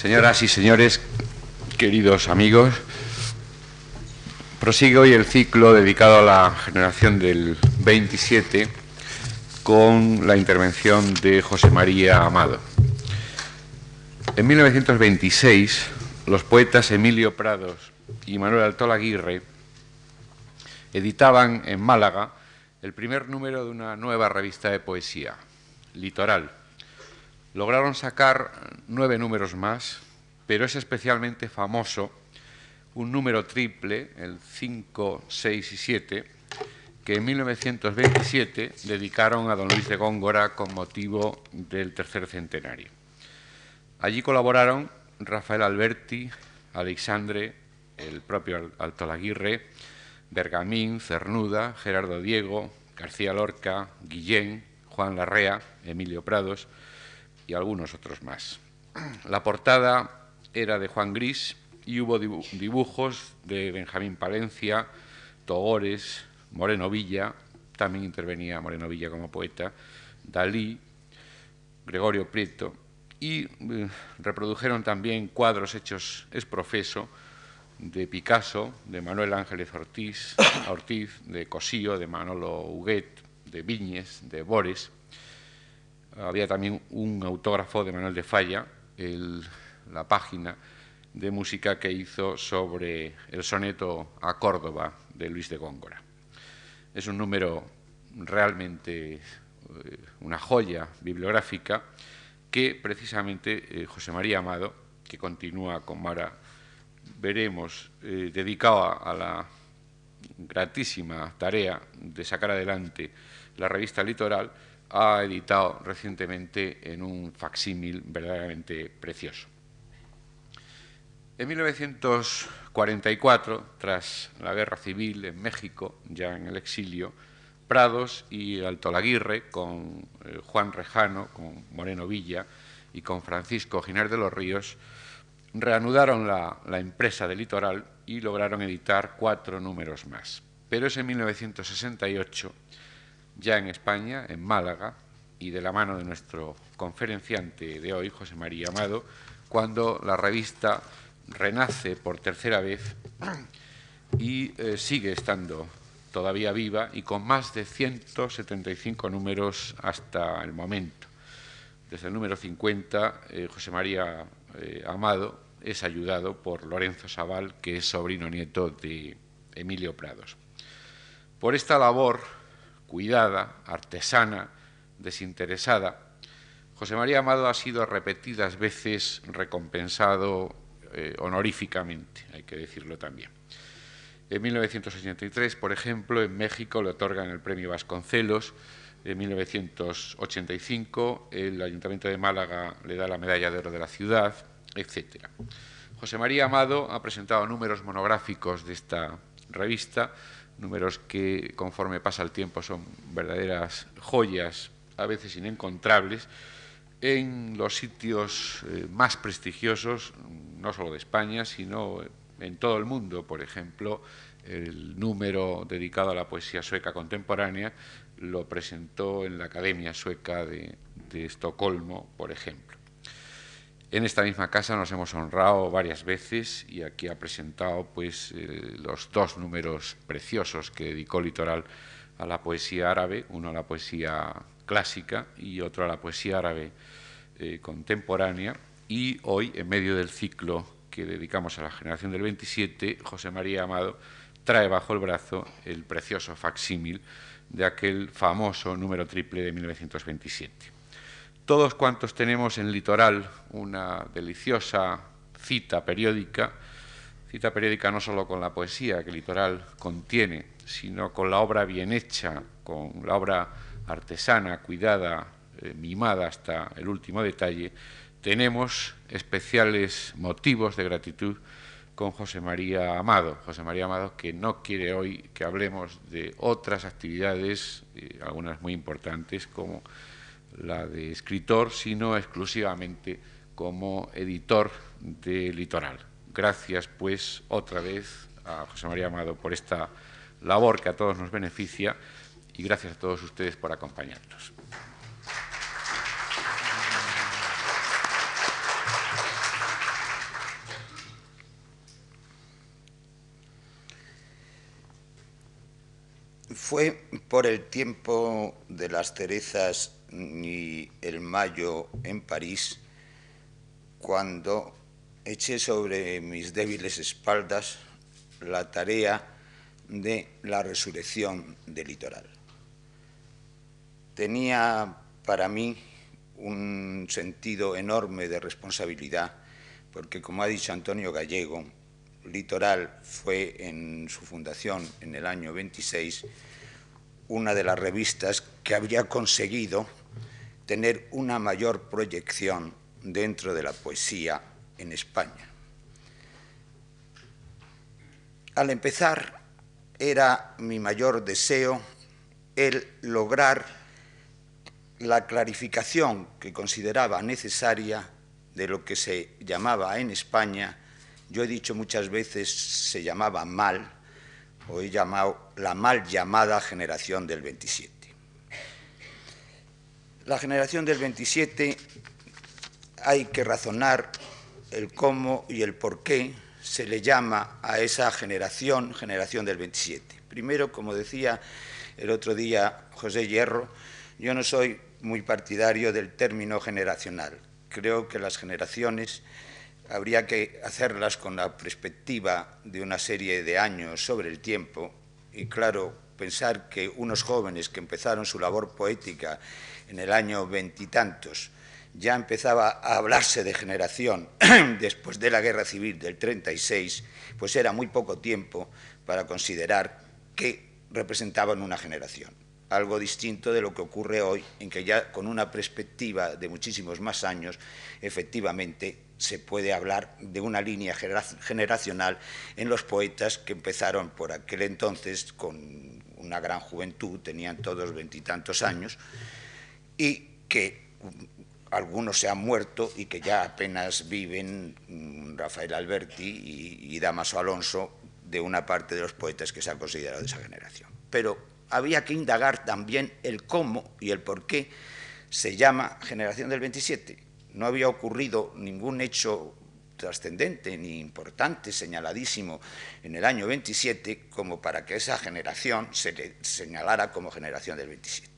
Señoras y señores, queridos amigos, prosigue hoy el ciclo dedicado a la generación del 27 con la intervención de José María Amado. En 1926, los poetas Emilio Prados y Manuel Altola Aguirre editaban en Málaga el primer número de una nueva revista de poesía, Litoral. Lograron sacar nueve números más, pero es especialmente famoso un número triple, el 5, 6 y 7, que en 1927 dedicaron a don Luis de Góngora con motivo del tercer centenario. Allí colaboraron Rafael Alberti, Alexandre, el propio Altolaguirre, Bergamín, Cernuda, Gerardo Diego, García Lorca, Guillén, Juan Larrea, Emilio Prados y algunos otros más. La portada era de Juan Gris y hubo dibujos de Benjamín Palencia, Togores, Moreno Villa, también intervenía Moreno Villa como poeta, Dalí, Gregorio Prieto, y eh, reprodujeron también cuadros hechos es profeso de Picasso, de Manuel Ángeles Ortiz, Ortiz, de Cosío, de Manolo Huguet, de Viñes, de Bores. Había también un autógrafo de Manuel de Falla, la página de música que hizo sobre el soneto a Córdoba de Luis de Góngora. Es un número realmente eh, una joya bibliográfica que precisamente eh, José María Amado, que continúa con Mara veremos, eh, dedicado a, la gratísima tarea de sacar adelante la revista Litoral, ha editado recientemente en un facsímil verdaderamente precioso. En 1944, tras la guerra civil en México, ya en el exilio, Prados y Altolaguirre, con eh, Juan Rejano, con Moreno Villa y con Francisco Giner de los Ríos, reanudaron la, empresa de Litoral y lograron editar cuatro números más. Pero es en 1968, ya en España, en Málaga, y de la mano de nuestro conferenciante de hoy, José María Amado, cuando la revista renace por tercera vez y eh, sigue estando todavía viva y con más de 175 números hasta el momento. Desde el número 50, eh, José María eh, Amado es ayudado por Lorenzo Sabal, que es sobrino nieto de Emilio Prados. Por esta labor cuidada, artesana, desinteresada, José María Amado ha sido repetidas veces recompensado eh, honoríficamente, hay que decirlo también. En 1983, por ejemplo, en México le otorgan el premio Vasconcelos, en 1985 el Ayuntamiento de Málaga le da la medalla de oro de la ciudad, etc. José María Amado ha presentado números monográficos de esta revista, números que conforme pasa el tiempo son verdaderas joyas, a veces inencontrables, en los sitios eh, más prestigiosos, no solo de España, sino en todo el mundo. Por ejemplo, el número dedicado a la poesía sueca contemporánea lo presentó en la Academia Sueca de, Estocolmo, por ejemplo. En esta misma casa nos hemos honrado varias veces y aquí ha presentado pues, eh, los dos números preciosos que dedicó Litoral a la poesía árabe, uno a la poesía clásica y otro a la poesía árabe eh, contemporánea. Y hoy, en medio del ciclo que dedicamos a la generación del 27, José María Amado trae bajo el brazo el precioso facsímil de aquel famoso número triple de 1927. Todos cuantos tenemos en Litoral una deliciosa cita periódica, cita periódica no solo con la poesía que Litoral contiene, sino con la obra bien hecha, con la obra artesana, cuidada, eh, mimada hasta el último detalle, tenemos especiales motivos de gratitud con José María Amado. José María Amado que no quiere hoy que hablemos de otras actividades, eh, algunas muy importantes como la de escritor, sino exclusivamente como editor de Litoral. Gracias, pues, otra vez a José María Amado por esta labor que a todos nos beneficia y gracias a todos ustedes por acompañarnos. Fue por el tiempo de las cerezas y el mayo en París cuando eché sobre mis débiles espaldas la tarea de la resurrección del litoral. Tenía para mí un sentido enorme de responsabilidad, porque como ha dicho Antonio Gallego, Litoral fue en su fundación en el año 26 una de las revistas que habría conseguido tener una mayor proyección dentro de la poesía en España. Al empezar era mi mayor deseo el lograr la clarificación que consideraba necesaria de lo que se llamaba en España, yo he dicho muchas veces se llamaba mal, o he llamado la mal llamada generación del 27. La generación del 27 hay que razonar el cómo y el por qué se le llama a esa generación, generación del 27. Primero, como decía el otro día José Hierro, yo no soy muy partidario del término generacional. Creo que las generaciones habría que hacerlas con la perspectiva de una serie de años sobre el tiempo y claro, pensar que unos jóvenes que empezaron su labor poética en el año veintitantos ya empezaba a hablarse de generación después de la guerra civil del 36, pues era muy poco tiempo para considerar que representaban una generación. Algo distinto de lo que ocurre hoy, en que ya con una perspectiva de muchísimos más años, efectivamente se puede hablar de una línea generacional en los poetas que empezaron por aquel entonces con una gran juventud, tenían todos veintitantos años, y que algunos se han muerto y que ya apenas viven mm, Rafael Alberti y, Damaso Alonso de una parte de los poetas que se han considerado de esa generación. Pero había que indagar también el cómo y el por qué se llama generación del 27. No había ocurrido ningún hecho trascendente ni importante, señaladísimo en el año 27, como para que esa generación se le señalara como generación del 27.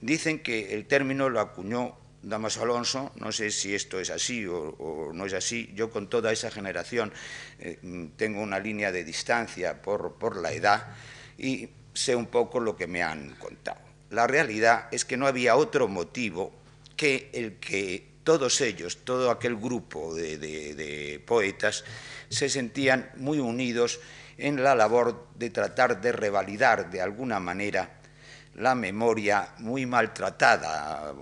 Dicen que el término lo acuñó Damaso Alonso, no sé si esto es así o, no es así, yo con toda esa generación eh, tengo una línea de distancia por, la edad y sé un poco lo que me han contado. La realidad es que no había otro motivo que el que todos ellos, todo aquel grupo de, de, poetas, se sentían muy unidos en la labor de tratar de revalidar de alguna manera la memoria muy maltratada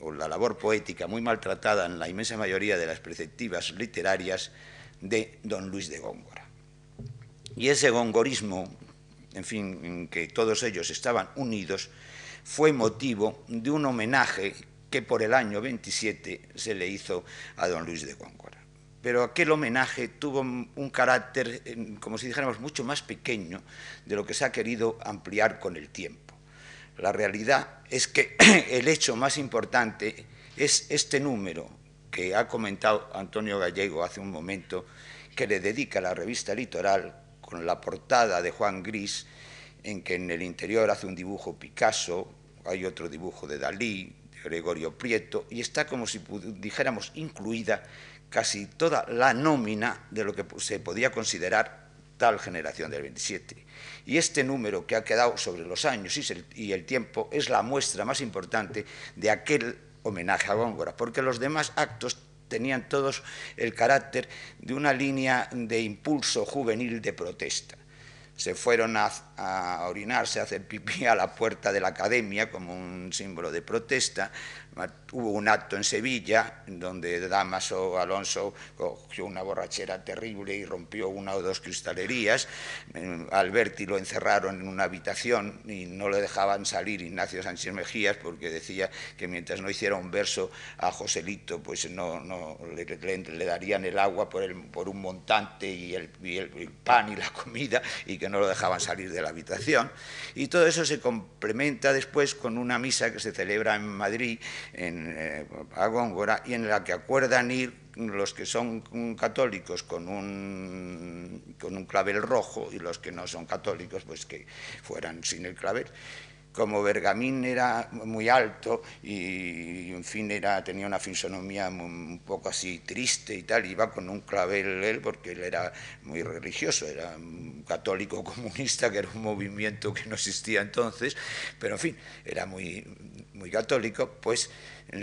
o la labor poética muy maltratada en la inmensa mayoría de las perspectivas literarias de don Luis de Góngora. Y ese gongorismo, en fin, en que todos ellos estaban unidos, fue motivo de un homenaje que por el año 27 se le hizo a don Luis de Góngora. Pero aquel homenaje tuvo un carácter, como si dijéramos, mucho más pequeño de lo que se ha querido ampliar con el tiempo. La realidad es que el hecho más importante es este número que ha comentado Antonio Gallego hace un momento, que le dedica la revista Litoral con la portada de Juan Gris, en que en el interior hace un dibujo Picasso, hay otro dibujo de Dalí, de Gregorio Prieto, y está como si dijéramos incluida casi toda la nómina de lo que se podía considerar tal generación del 27. Y este número que ha quedado sobre los años y el tiempo es la muestra más importante de aquel homenaje a Góngora, porque los demás actos tenían todos el carácter de una línea de impulso juvenil de protesta. Se fueron a, a, orinarse, a hacer pipí a la puerta de la academia como un símbolo de protesta, Hubo un acto en Sevilla donde Damaso Alonso cogió una borrachera terrible y rompió una o dos cristalerías. Eh, Alberti lo encerraron en una habitación y no le dejaban salir Ignacio Sánchez Mejías porque decía que mientras no hiciera un verso a Joselito, pues no, no le, darían el agua por, el, por un montante y el, y el, pan y la comida y que no lo dejaban salir de la habitación. Y todo eso se complementa después con una misa que se celebra en Madrid en, eh, a Góngora y en la que acuerdan ir los que son católicos con un, con un clavel rojo y los que no son católicos pues que fueran sin el clavel. Como Bergamín era muy alto y, en fin, era, tenía una fisonomía un poco así triste y tal, iba con un clavel él porque él era muy religioso, era un católico comunista, que era un movimiento que no existía entonces, pero en fin, era muy, muy católico, pues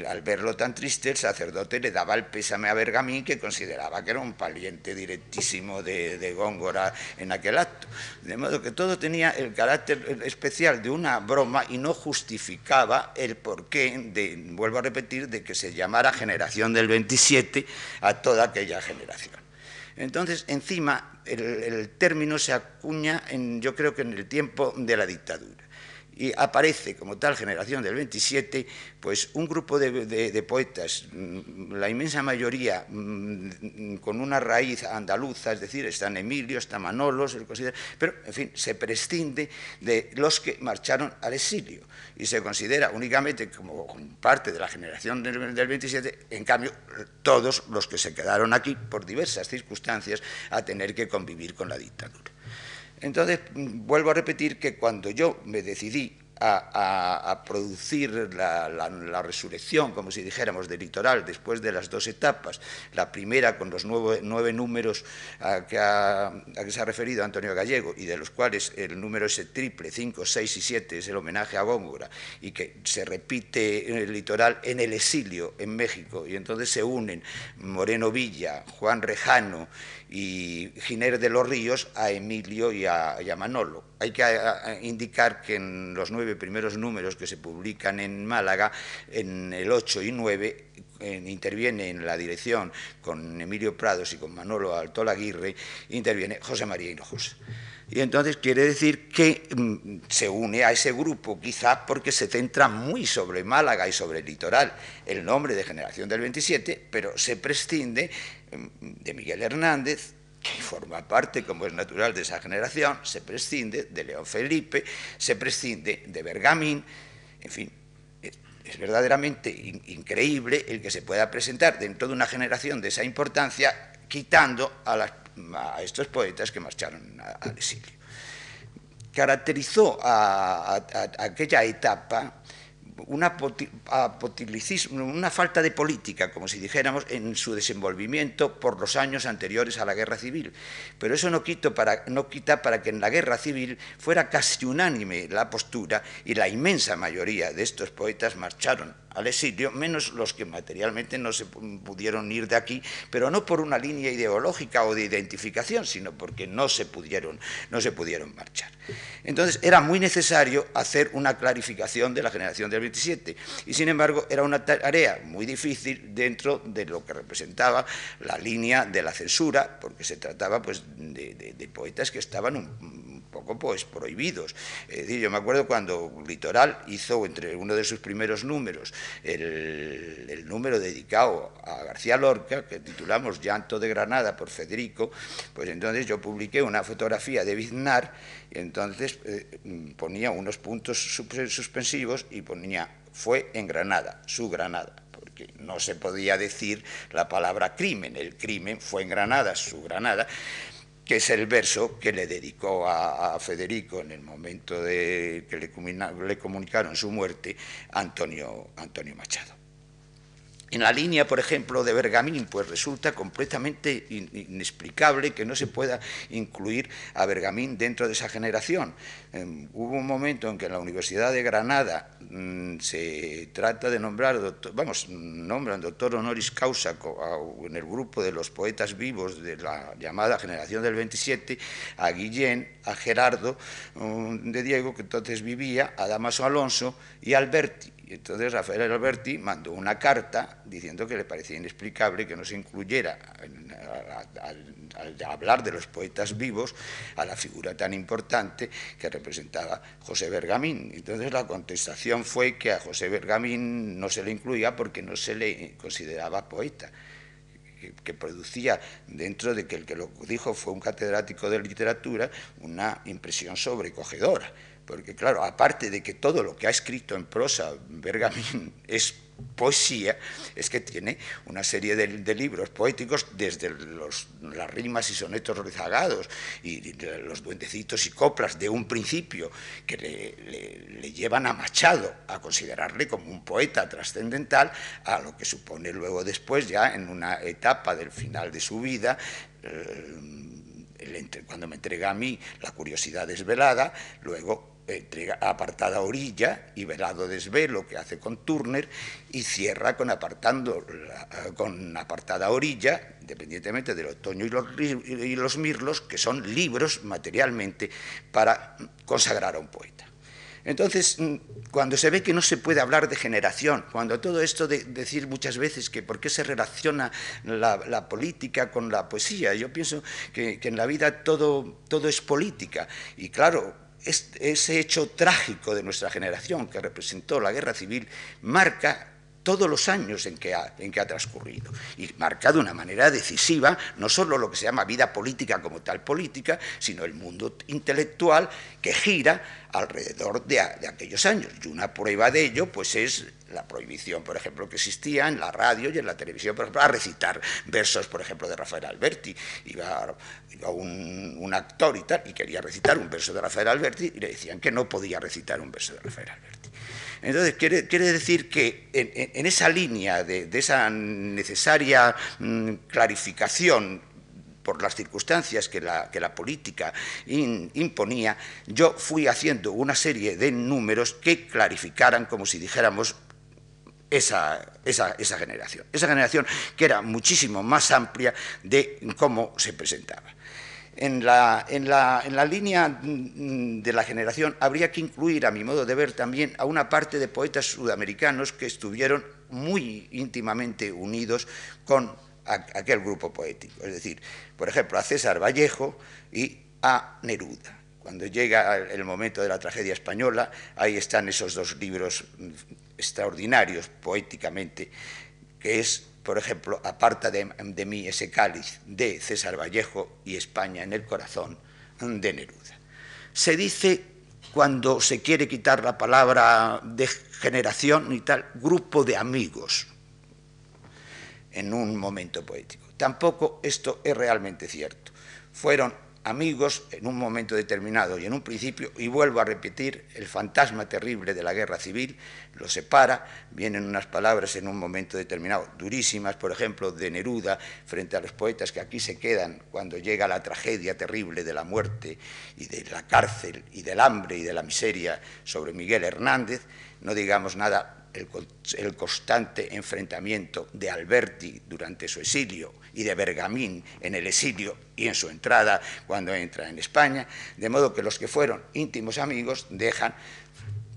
al verlo tan triste, el sacerdote le daba el pésame a Bergamín, que consideraba que era un pariente directísimo de, Góngora en aquel acto. De modo que todo tenía el carácter especial de una broma y no justificaba el porqué, de, vuelvo a repetir, de que se llamara generación del 27 a toda aquella generación. Entonces, encima, el, el término se acuña, en, yo creo que en el tiempo de la dictadura y aparece como tal generación del 27, pues un grupo de, poetas, mm, la inmensa mayoría mm, con una raíz andaluza, es decir, están Emilio, está Manolo, pero en fin, se prescinde de los que marcharon al exilio y se considera únicamente como parte de la generación del, del 27, en cambio, todos los que se quedaron aquí por diversas circunstancias a tener que convivir con la dictadura. Entonces, vuelvo a repetir que cuando yo me decidí a, producir la, resurrección, como si dijéramos, del litoral, después de las dos etapas, la primera con los nueve, números a que, se ha referido Antonio Gallego, y de los cuales el número ese triple, 5, 6 y 7, es el homenaje a Góngora, y que se repite en el litoral en el exilio en México, y entonces se unen Moreno Villa, Juan Rejano y Giner de los Ríos a Emilio y a, Manolo. Hay que indicar que en los nueve primeros números que se publican en Málaga, en el 8 y 9, interviene en la dirección con Emilio Prados y con Manolo Altola Aguirre, interviene José María Hinojosa. Y entonces quiere decir que mm, se une a ese grupo, quizás porque se centra muy sobre Málaga y sobre el litoral, el nombre de Generación del 27, pero se prescinde de Miguel Hernández, que forma parte, como es natural, de esa generación, se prescinde de León Felipe, se prescinde de Bergamín, en fin, es verdaderamente increíble el que se pueda presentar dentro de una generación de esa importancia, quitando a, estos poetas que marcharon al exilio. Caracterizó a aquella etapa una, falta de política, como si dijéramos, en su desenvolvimiento por los años anteriores a la guerra civil. Pero eso no, no quita para que en la guerra civil fuera casi unánime la postura y la inmensa mayoría de estos poetas marcharon al exilio, menos los que materialmente no se pudieron ir de aquí, pero no por una línea ideológica o de identificación, sino porque no se pudieron, no se pudieron marchar. Entonces era muy necesario hacer una clarificación de la generación del 27 y sin embargo era una tarea muy difícil dentro de lo que representaba la línea de la censura, porque se trataba pues, de, poetas que estaban un, poco pues, prohibidos. yo me acuerdo cuando Litoral hizo entre uno de sus primeros números el, número dedicado a García Lorca, que titulamos Llanto de Granada por Federico, pues entonces yo publiqué una fotografía de Biznar y entonces eh, ponía unos puntos suspensivos y ponía fue en Granada, su Granada porque no se podía decir la palabra crimen, el crimen fue en Granada, su Granada, que es el verso que le dedicó a, Federico en el momento de que le, le comunicaron su muerte Antonio, Antonio Machado. En la línea, por ejemplo, de Bergamín, pues resulta completamente inexplicable que no se pueda incluir a Bergamín dentro de esa generación. Em, hubo un momento en que en la Universidad de Granada mm, se trata de nombrar, vamos, nombran doctor honoris causa en el grupo de los poetas vivos de la llamada generación del 27 a Guillén, a Gerardo de Diego, que entonces vivía, a Damaso Alonso y a Alberti entonces Rafael Alberti mandó una carta diciendo que le parecía inexplicable que no se incluyera al, hablar de los poetas vivos a la figura tan importante que representaba José Bergamín. Entonces la contestación fue que a José Bergamín no se le incluía porque no se le consideraba poeta que, producía, dentro de que el que lo dijo fue un catedrático de literatura, una impresión sobrecogedora porque claro, aparte de que todo lo que ha escrito en prosa Bergamín es poesía, es que tiene una serie de, libros poéticos desde las rimas y sonetos rezagados y los duendecitos y coplas de un principio que le, llevan a Machado a considerarle como un poeta trascendental a lo que supone luego después ya en una etapa del final de su vida eh, cuando me entrega a mí la curiosidad desvelada, luego apartada orilla y velado desvelo que hace con Turner y cierra con, apartando con apartada orilla, independientemente del otoño y los, y los mirlos, que son libros materialmente para consagrar a un poeta. Entonces, mm, cuando se ve que no se puede hablar de generación, cuando todo esto de decir muchas veces que por qué se relaciona la, política con la poesía, yo pienso que, que en la vida todo, todo es política. Y claro, ese hecho trágico de nuestra generación que representó la guerra civil marca todos los años en que, ha, en que ha transcurrido. Y marca de una manera decisiva no solo lo que se llama vida política como tal política, sino el mundo intelectual que gira alrededor de, aquellos años. Y una prueba de ello pues es la prohibición, por ejemplo, que existía en la radio y en la televisión, por ejemplo, a recitar versos, por ejemplo, de Rafael Alberti. Iba, un, actor y tal, y quería recitar un verso de Rafael Alberti, y le decían que no podía recitar un verso de Rafael Alberti. Entonces, quiere, decir que en, esa línea de, esa necesaria mm, clarificación por las circunstancias que la, política imponía, yo fui haciendo una serie de números que clarificaran, como si dijéramos, esa, generación. Esa generación que era muchísimo más amplia de cómo se presentaba. En la, línea de la generación habría que incluir, a mi modo de ver, también a una parte de poetas sudamericanos que estuvieron muy íntimamente unidos con aquel grupo poético. Es decir, por ejemplo, a César Vallejo y a Neruda. Cuando llega el momento de la tragedia española, ahí están esos dos libros extraordinarios poéticamente, que es por ejemplo, aparta de, mí ese cáliz de César Vallejo y España en el corazón de Neruda. Se dice cuando se quiere quitar la palabra de generación y tal, grupo de amigos en un momento poético. Tampoco esto es realmente cierto. Fueron amigos en un momento determinado y en un principio, y vuelvo a repetir, el fantasma terrible de la guerra civil los separa, vienen unas palabras en un momento determinado, durísimas, por ejemplo, de Neruda, frente a los poetas que aquí se quedan cuando llega la tragedia terrible de la muerte y de la cárcel y del hambre y de la miseria sobre Miguel Hernández, no digamos nada el, constante enfrentamiento de Alberti durante su exilio y de Bergamín en el exilio y en su entrada cuando entra en España, de modo que los que fueron íntimos amigos dejan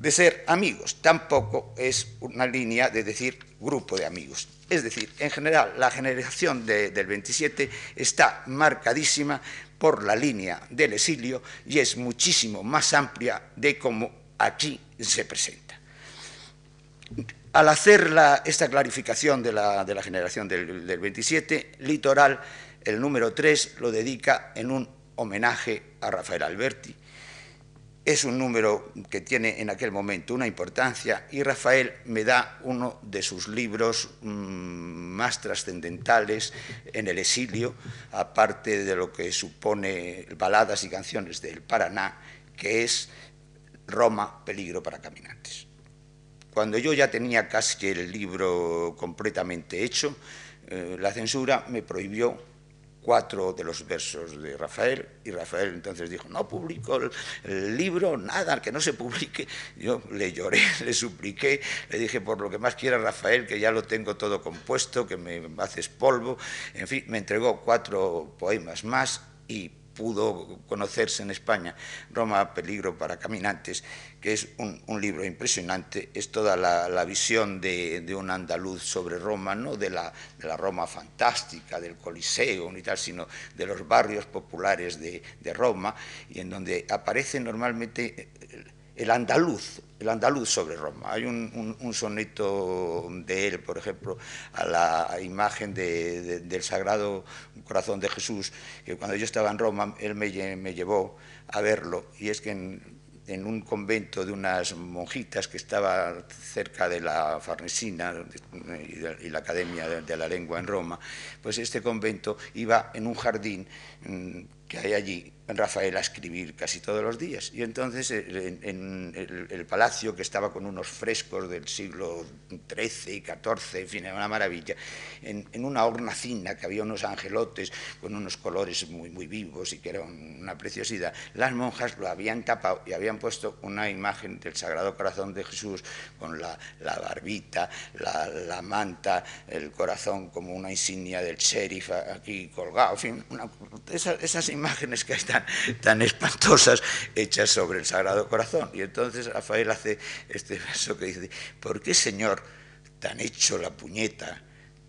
de ser amigos. Tampoco es una línea de decir grupo de amigos. Es decir, en general, la generación del 27 está marcadísima por la línea del exilio y es muchísimo más amplia de cómo aquí se presenta. Al hacer esta clarificación de la, generación del, 27, Litoral, el número 3, lo dedica en un homenaje a Rafael Alberti. Es un número que tiene en aquel momento una importancia y Rafael me da uno de sus libros mm, más trascendentales en el exilio, aparte de lo que supone baladas y canciones del Paraná, que es Roma, peligro para caminantes. Cuando yo ya tenía casi el libro completamente hecho, eh, la censura me prohibió cuatro de los versos de Rafael y Rafael entonces dijo, no publico el, libro, nada, que no se publique. Yo le lloré, le supliqué, le dije, por lo que más quiera Rafael, que ya lo tengo todo compuesto, que me haces polvo. En fin, me entregó cuatro poemas más y pudo conocerse en España, Roma, Peligro para Caminantes, que es un, libro impresionante, es toda la, visión de, un andaluz sobre Roma, no de la, Roma fantástica, del Coliseo ni tal, sino de los barrios populares de, de Roma, y en donde aparece normalmente el andaluz, el andaluz sobre Roma. Hay un, soneto de él, por ejemplo, a la imagen del Sagrado Corazón de Jesús, que cuando yo estaba en Roma, él me, llevó a verlo, y es que en un convento de unas monjitas que estaba cerca de la Farnesina y la Academia de la Lengua en Roma, pues este convento iba en un jardín mm, que hay allí Rafael a escribir casi todos los días. Y entonces eh, en, el, palacio, que estaba con unos frescos del siglo XIII y XIV, en fin, era una maravilla, en, una hornacina que había unos angelotes con unos colores muy, muy vivos y que era una preciosidad, las monjas lo habían tapado y habían puesto una imagen del Sagrado Corazón de Jesús con la, barbita, la, manta, el corazón como una insignia del sheriff aquí colgado, en fin, esas, esas imágenes que están tan, espantosas hechas sobre el Sagrado Corazón. Y entonces Rafael hace este verso que dice, ¿por qué, Señor, tan hecho la puñeta,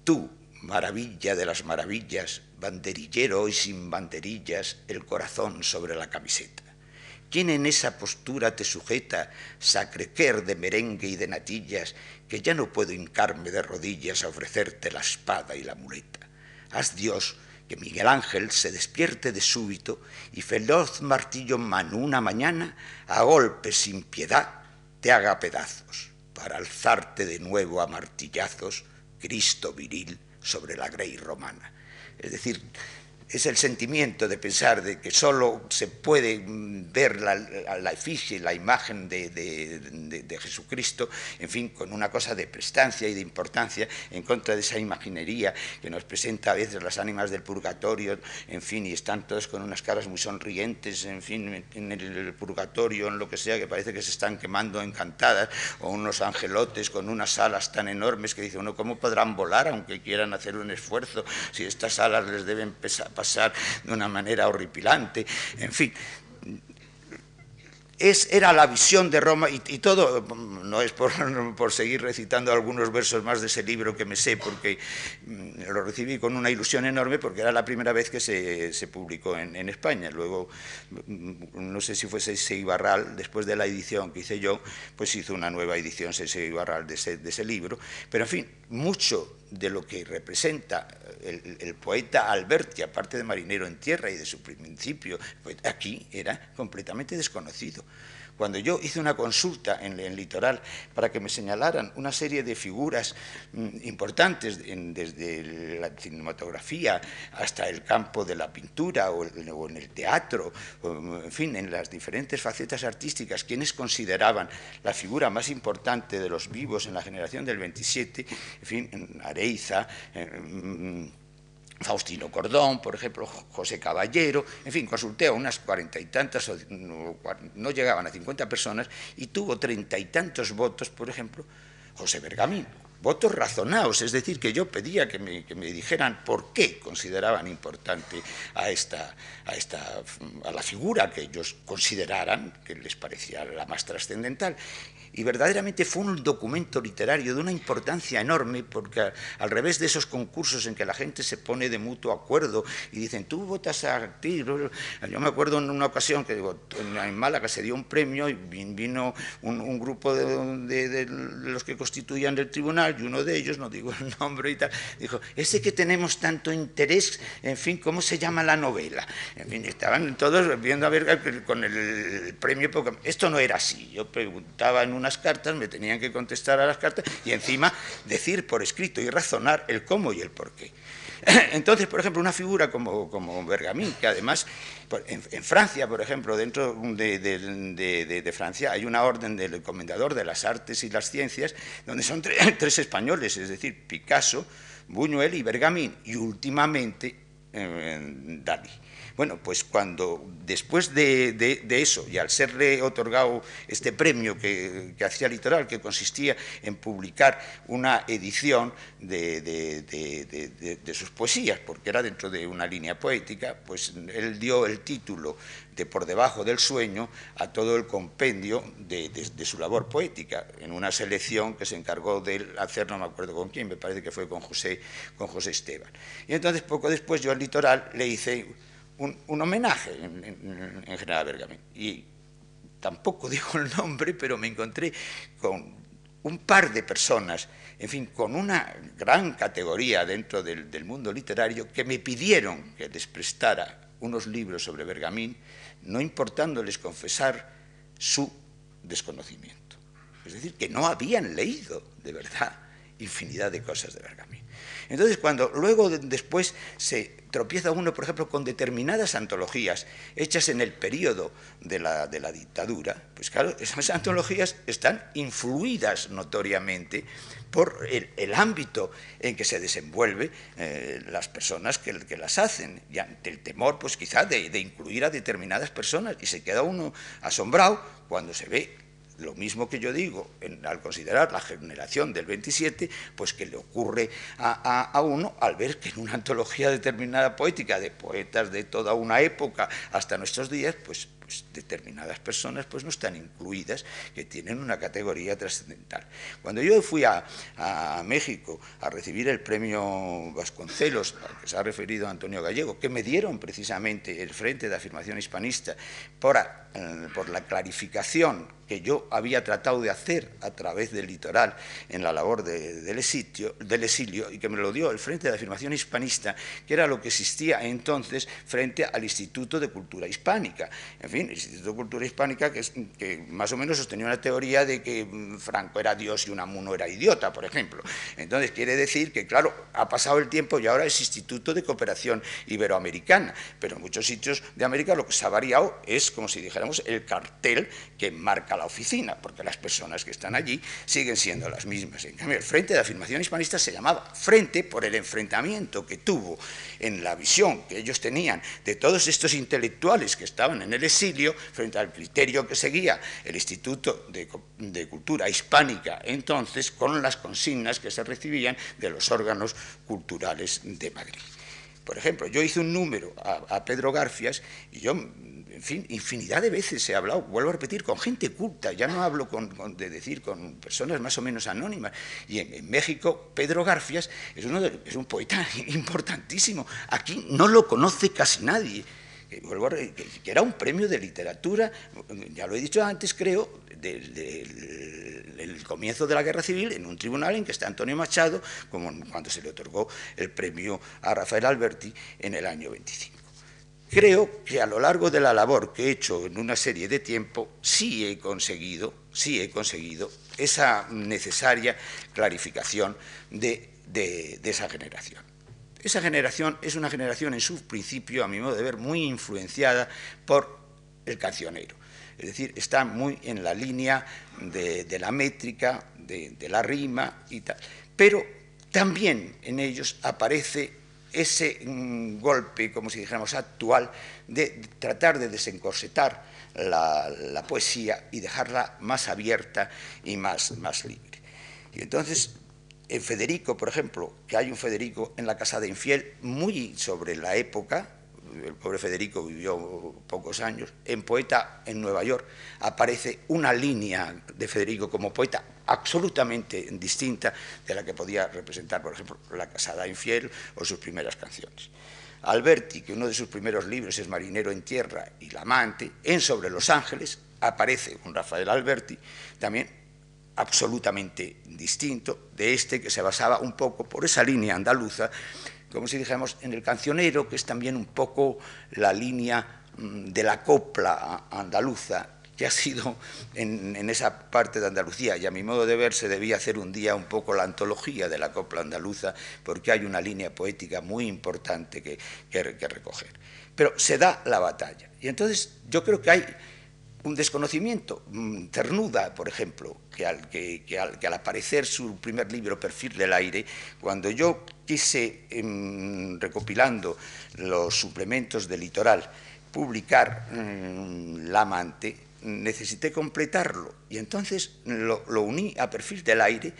tú, maravilla de las maravillas, banderillero y sin banderillas, el corazón sobre la camiseta? ¿Quién en esa postura te sujeta, sacrequer de merengue y de natillas, que ya no puedo hincarme de rodillas a ofrecerte la espada y la muleta? Haz Dios que Miguel Ángel se despierte de súbito y feroz martillo en mano una mañana, a golpes sin piedad, te haga pedazos, para alzarte de nuevo a martillazos, Cristo viril sobre la grey romana. Es decir, es el sentimiento de pensar de que solo se puede mm, ver la, la efigie, la imagen de, Jesucristo, en fin, con una cosa de prestancia y de importancia en contra de esa imaginería que nos presenta a veces las ánimas del purgatorio, en fin, y están todos con unas caras muy sonrientes, en fin, en el purgatorio, en lo que sea, que parece que se están quemando encantadas, o unos angelotes con unas alas tan enormes que dice uno, ¿cómo podrán volar aunque quieran hacer un esfuerzo si estas alas les deben pesar? Pasar de una manera horripilante, en fin, es, era la visión de Roma, y, todo, no es por, por, seguir recitando algunos versos más de ese libro que me sé, porque mm, lo recibí con una ilusión enorme, porque era la primera vez que se, se publicó en, en, España. Luego, mm, no sé si fuese Seibarral, después de la edición que hice yo, pues hizo una nueva edición Seibarral de ese, de ese libro. Pero, en fin, mucho de lo que representa el, poeta Alberti, aparte de marinero en tierra y de su principio, pues aquí era completamente desconocido. Cuando yo hice una consulta en el litoral para que me señalaran una serie de figuras mm, importantes, desde la cinematografía hasta el campo de la pintura o, en el teatro, en fin, en las diferentes facetas artísticas, quienes consideraban la figura más importante de los vivos en la generación del 27, en fin, Areiza, mm, Faustino Cordón, por ejemplo, José Caballero, en fin, consulté a unas cuarenta y tantas, no llegaban a cincuenta personas, y tuvo treinta y tantos votos, por ejemplo, José Bergamín. Votos razonados, es decir, que yo pedía que me, dijeran por qué consideraban importante a, esta, a, esta, a la figura que ellos consideraran que les parecía la más trascendental y verdaderamente fue un documento literario de una importancia enorme, porque al revés de esos concursos en que la gente se pone de mutuo acuerdo y dicen, tú votas a ti, yo me acuerdo en una ocasión que en Málaga se dio un premio y vino un, grupo de, los que constituían el tribunal y uno de ellos, no digo el nombre y tal, dijo, ese que tenemos tanto interés, en fin, ¿cómo se llama la novela? En fin, estaban todos viendo a ver con el premio, porque esto no era así, yo preguntaba en una cartas, me tenían que contestar a las cartas y encima decir por escrito y razonar el cómo y el por qué. Entonces, por ejemplo, una figura como, como Bergamín, que además en, Francia, por ejemplo, dentro de, de, Francia hay una orden del comendador de las artes y las ciencias, donde son tres españoles, es decir, Picasso, Buñuel y Bergamín, y últimamente eh, Dalí. Bueno, pues cuando después de, eso, y al serle otorgado este premio que, hacía Litoral, que consistía en publicar una edición de, sus poesías, porque era dentro de una línea poética, pues él dio el título de Por debajo del sueño a todo el compendio de, su labor poética, en una selección que se encargó de hacer, no me acuerdo con quién, me parece que fue con José, con José Esteban. Y entonces, poco después, yo al Litoral le hice un, homenaje en, General Bergamín. Y tampoco dijo el nombre, pero me encontré con un par de personas, en fin, con una gran categoría dentro del, del mundo literario, que me pidieron que les prestara unos libros sobre Bergamín, no importándoles confesar su desconocimiento. Es decir, que no habían leído de verdad infinidad de cosas de Bergamín. Entonces, cuando luego después se tropieza uno, por ejemplo, con determinadas antologías hechas en el periodo de la, dictadura, pues claro, esas antologías están influidas notoriamente por el, ámbito en que se desenvuelve eh, las personas que, las hacen, y ante el temor, pues quizá, de, de incluir a determinadas personas, y se queda uno asombrado cuando se ve lo mismo que yo digo al considerar la generación del 27, pues que le ocurre a, uno al ver que en una antología determinada poética de poetas de toda una época hasta nuestros días, pues, pues determinadas personas pues no están incluidas, que tienen una categoría trascendental. Cuando yo fui a, México a recibir el premio Vasconcelos, al que se ha referido Antonio Gallego, que me dieron precisamente el Frente de Afirmación Hispanista por, por la clarificación que yo había tratado de hacer a través del litoral en la labor del, exilio, del exilio y que me lo dio el Frente de Afirmación Hispanista, que era lo que existía entonces frente al Instituto de Cultura Hispánica. En fin, el Instituto de Cultura Hispánica que, que más o menos sostenía una teoría de que mm, Franco era Dios y Unamuno era idiota, por ejemplo. Entonces quiere decir que, claro, ha pasado el tiempo y ahora es Instituto de Cooperación Iberoamericana, pero en muchos sitios de América lo que se ha variado es, como si dijéramos, el cartel que marca la oficina, porque las personas que están allí siguen siendo las mismas. En cambio, el Frente de Afirmación Hispanista se llamaba Frente por el enfrentamiento que tuvo en la visión que ellos tenían de todos estos intelectuales que estaban en el exilio frente al criterio que seguía el Instituto de, Cultura Hispánica entonces con las consignas que se recibían de los órganos culturales de Madrid. Por ejemplo, yo hice un número a, a Pedro Garfias y yo en fin, infinidad de veces he hablado, vuelvo a repetir, con gente culta, ya no hablo de decir con personas más o menos anónimas. Y en, México, Pedro Garfias es, un poeta importantísimo. Aquí no lo conoce casi nadie. Que, era un premio de literatura, ya lo he dicho antes, creo, del, comienzo de la guerra civil, en un tribunal en que está Antonio Machado, como cuando se le otorgó el premio a Rafael Alberti en el año 25. Creo que a lo largo de la labor que he hecho en una serie de tiempo, sí he conseguido, sí he conseguido esa necesaria clarificación de, esa generación. Esa generación es una generación en su principio, a mi modo de ver, muy influenciada por el cancionero. Es decir, está muy en la línea de, la métrica, de, de la rima y tal. Pero también en ellos aparece ese mm, golpe, como si dijéramos, actual, de tratar de desencorsetar la, poesía y dejarla más abierta y más, más libre. Y entonces, en Federico, por ejemplo, que hay un Federico en la Casa de Infiel, muy sobre la época, el pobre Federico vivió pocos años, en Poeta en Nueva York aparece una línea de Federico como poeta absolutamente distinta de la que podía representar, por ejemplo, La casada infiel o sus primeras canciones. Alberti, que uno de sus primeros libros es Marinero en Tierra y La Amante, en Sobre los Ángeles aparece un Rafael Alberti, también absolutamente distinto de este que se basaba un poco por esa línea andaluza como si dijéramos, en el cancionero, que es también un poco la línea mm, de la copla andaluza, que ha sido en, esa parte de Andalucía, y a mi modo de ver se debía hacer un día un poco la antología de la copla andaluza, porque hay una línea poética muy importante que, recoger. Pero se da la batalla. Y entonces yo creo que hay un desconocimiento. Mm, Ternuda, por ejemplo, que al, aparecer su primer libro, Perfil del Aire, cuando yo quise, em, recopilando los suplementos del litoral, publicar mm, La amante, necesité completarlo. Y entonces lo, uní a Perfil del Aire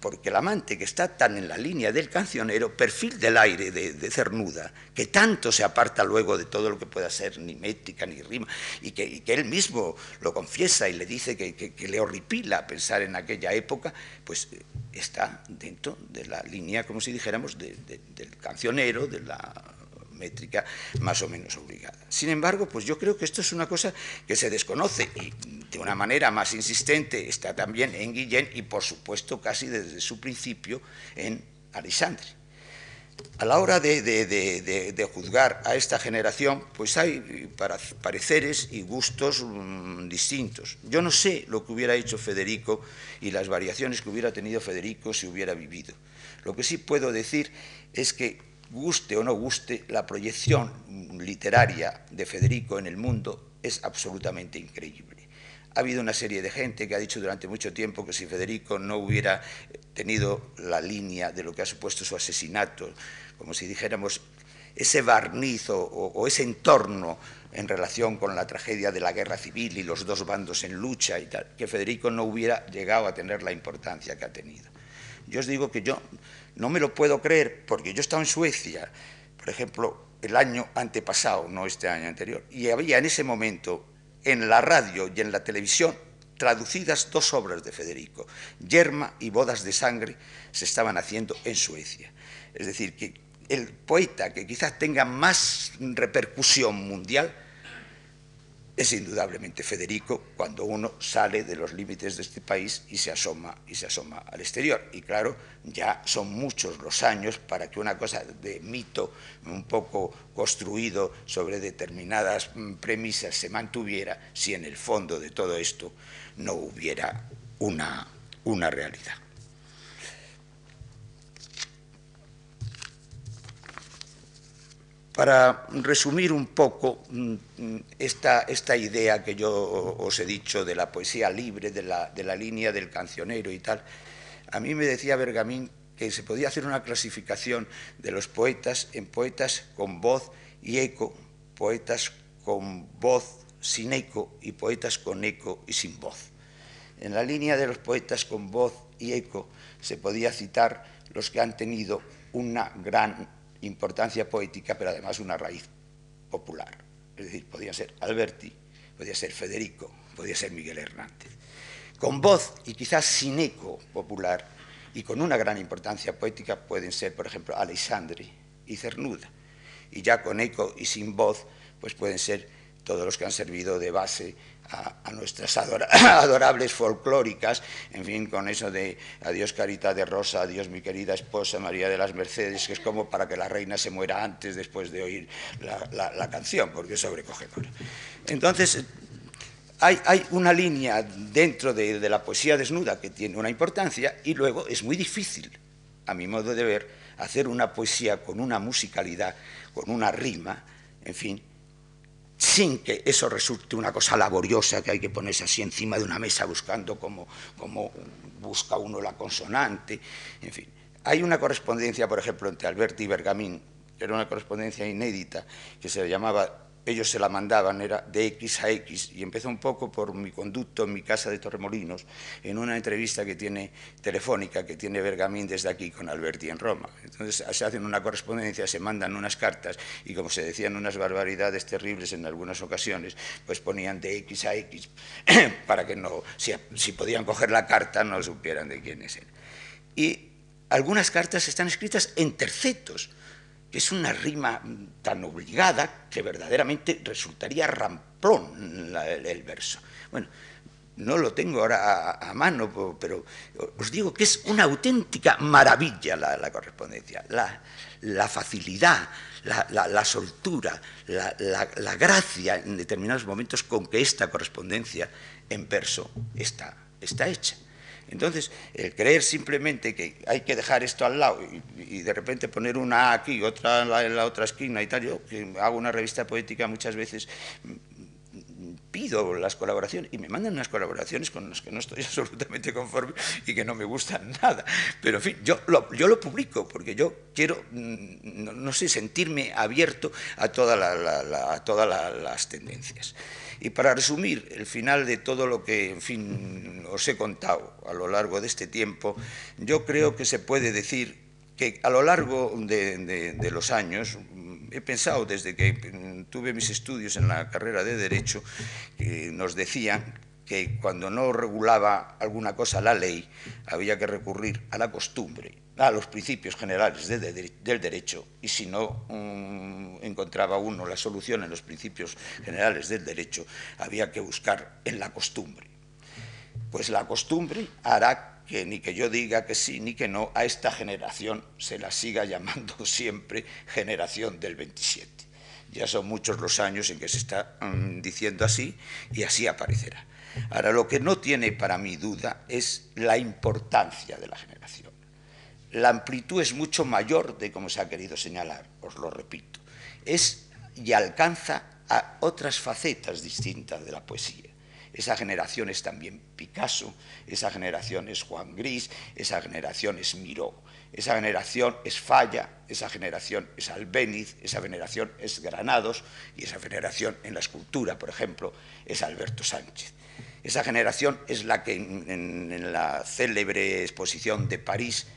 porque el amante que está tan en la línea del cancionero, perfil del aire de, cernuda, que tanto se aparta luego de todo lo que pueda ser ni métrica ni rima, y que, él mismo lo confiesa y le dice que, le horripila pensar en aquella época, pues eh, está dentro de la línea, como si dijéramos, del cancionero, de la métrica más o menos obligada. Sin embargo, pues yo creo que esto es una cosa que se desconoce y de una manera más insistente está también en Guillén y por supuesto casi desde su principio en Alexandre. a la hora de, juzgar a esta generación, pues hay pareceres y gustos mm, distintos. Yo no sé lo que hubiera hecho Federico y las variaciones que hubiera tenido Federico si hubiera vivido. Lo que sí puedo decir es que, guste o no guste, la proyección literaria de Federico en el mundo es absolutamente increíble. Ha habido una serie de gente que ha dicho durante mucho tiempo que si Federico no hubiera tenido la línea de lo que ha supuesto su asesinato, como si dijéramos ese barniz o, ese entorno en relación con la tragedia de la guerra civil y los dos bandos en lucha que Federico no hubiera llegado a tener la importancia que ha tenido. Yo os digo que yo no me lo puedo creer porque yo estaba en Suecia, por ejemplo, el año antepasado, no este año anterior, y había en ese momento en la radio y en la televisión traducidas dos obras de Federico, Yerma y Bodas de Sangre, se estaban haciendo en Suecia. Es decir, que el poeta que quizás tenga más repercusión mundial es indudablemente Federico cuando uno sale de los límites de este país y se asoma y se asoma al exterior. Y claro, ya son muchos los años para que una cosa de mito un poco construido sobre determinadas mm, premisas se mantuviera si en el fondo de todo esto no hubiera una, una realidad. Para resumir un poco mm, esta, esta, idea que yo os he dicho de la poesía libre, de la, de la, línea del cancionero y tal, a mí me decía Bergamín que se podía hacer una clasificación de los poetas en poetas con voz y eco, poetas con voz sin eco y poetas con eco y sin voz. En la línea de los poetas con voz y eco se podía citar los que han tenido una gran importancia poética, pero además una raíz popular. Es decir, podía ser Alberti, podía ser Federico, podía ser Miguel Hernández. Con voz y quizás sin eco popular y con una gran importancia poética pueden ser, por ejemplo, Alexandre y Cernuda. Y ya con eco y sin voz, pues pueden ser todos los que han servido de base a, nuestras adorables folclóricas, en fin, con eso de adiós carita de rosa, adiós mi querida esposa María de las Mercedes, que es como para que la reina se muera antes después de oír la, canción, porque es sobrecogedora. Entonces, hay, una línea dentro de, de la poesía desnuda que tiene una importancia y luego es muy difícil, a mi modo de ver, hacer una poesía con una musicalidad, con una rima, en fin, sin que eso resulte una cosa laboriosa que hay que ponerse así encima de una mesa buscando cómo, busca uno la consonante, en fin. Hay una correspondencia, por ejemplo, entre Alberti y Bergamín, que era una correspondencia inédita, que se llamaba ellos se la mandaban, era de X a X, y empezó un poco por mi conducto en mi casa de Torremolinos, en una entrevista que tiene telefónica, que tiene Bergamín desde aquí con Alberti en Roma. Entonces se hacen una correspondencia, se mandan unas cartas, y como se decían unas barbaridades terribles en algunas ocasiones, pues ponían de X a X, para que no, si, si podían coger la carta, no supieran de quiénes eran. Y algunas cartas están escritas en tercetos, es una rima tan obligada que verdaderamente resultaría ramplón el, verso. Bueno, no lo tengo ahora a, mano, pero os digo que es una auténtica maravilla la, correspondencia, la, facilidad, la, soltura, la, gracia en determinados momentos con que esta correspondencia en verso está hecha. Entonces, el creer simplemente que hay que dejar esto al lado y, de repente poner una aquí, otra en la, otra esquina y tal, yo que hago una revista poética muchas veces pido las colaboraciones y me mandan unas colaboraciones con las que no estoy absolutamente conforme y que no me gustan nada. Pero en fin, yo lo, publico porque yo quiero, mm, no, sé, sentirme abierto a, a todas las tendencias. Y para resumir el final de todo lo que, en fin, os he contado a lo largo de este tiempo, yo creo que se puede decir que a lo largo de, los años, he pensado desde que tuve mis estudios en la carrera de Derecho, que nos decían que cuando no regulaba alguna cosa la ley, había que recurrir a la costumbre a los principios generales del derecho y si no mm, encontraba uno la solución en los principios generales del derecho, había que buscar en la costumbre. Pues la costumbre hará que ni que yo diga que sí ni que no, a esta generación se la siga llamando siempre generación del 27. Ya son muchos los años en que se está mm, diciendo así y así aparecerá. Ahora, lo que no tiene para mí duda es la importancia de la generación. La amplitud es mucho mayor de como se ha querido señalar, os lo repito. Es y alcanza a otras facetas distintas de la poesía. Esa generación es también Picasso, esa generación es Juan Gris, esa generación es Miró, esa generación es Falla, esa generación es Albéniz, esa generación es Granados y esa generación en la escultura, por ejemplo, es Alberto Sánchez. Esa generación es la que en, la célebre exposición de París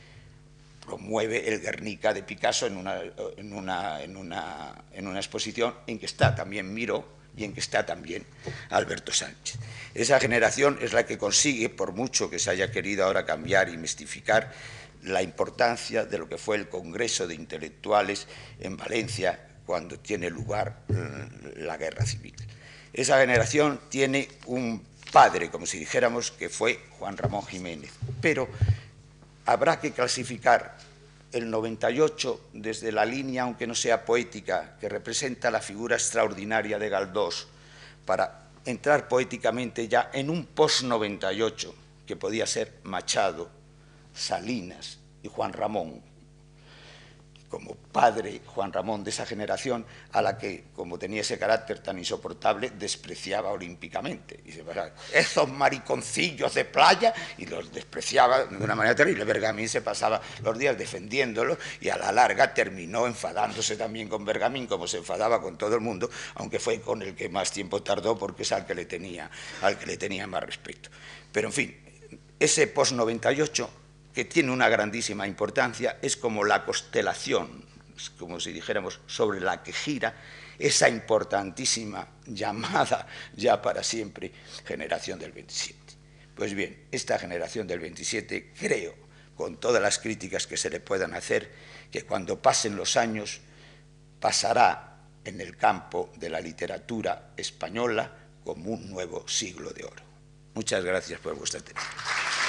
promueve el Guernica de Picasso en una, en una, en una, en una exposición en que está también Miró y en que está también Alberto Sánchez. Esa generación es la que consigue, por mucho que se haya querido ahora cambiar y mistificar, la importancia de lo que fue el Congreso de Intelectuales en Valencia cuando tiene lugar mm, la guerra civil. Esa generación tiene un padre, como si dijéramos, que fue Juan Ramón Jiménez, pero habrá que clasificar el 98 desde la línea, aunque no sea poética, que representa la figura extraordinaria de Galdós, para entrar poéticamente ya en un post-98, que podía ser Machado, Salinas y Juan Ramón, como padre Juan Ramón de esa generación, a la que, como tenía ese carácter tan insoportable, despreciaba olímpicamente. Y se esos mariconcillos de playa, y los despreciaba de una manera terrible. Bergamín se pasaba los días defendiéndolo y a la larga terminó enfadándose también con Bergamín, como se enfadaba con todo el mundo, aunque fue con el que más tiempo tardó porque es al que le tenía, al que le tenía más respeto. Pero en fin, ese post-98 que tiene una grandísima importancia, es como la constelación, como si dijéramos, sobre la que gira esa importantísima llamada ya para siempre generación del 27. Pues bien, esta generación del 27 creo, con todas las críticas que se le puedan hacer, que cuando pasen los años pasará en el campo de la literatura española como un nuevo siglo de oro. Muchas gracias por vuestra atención.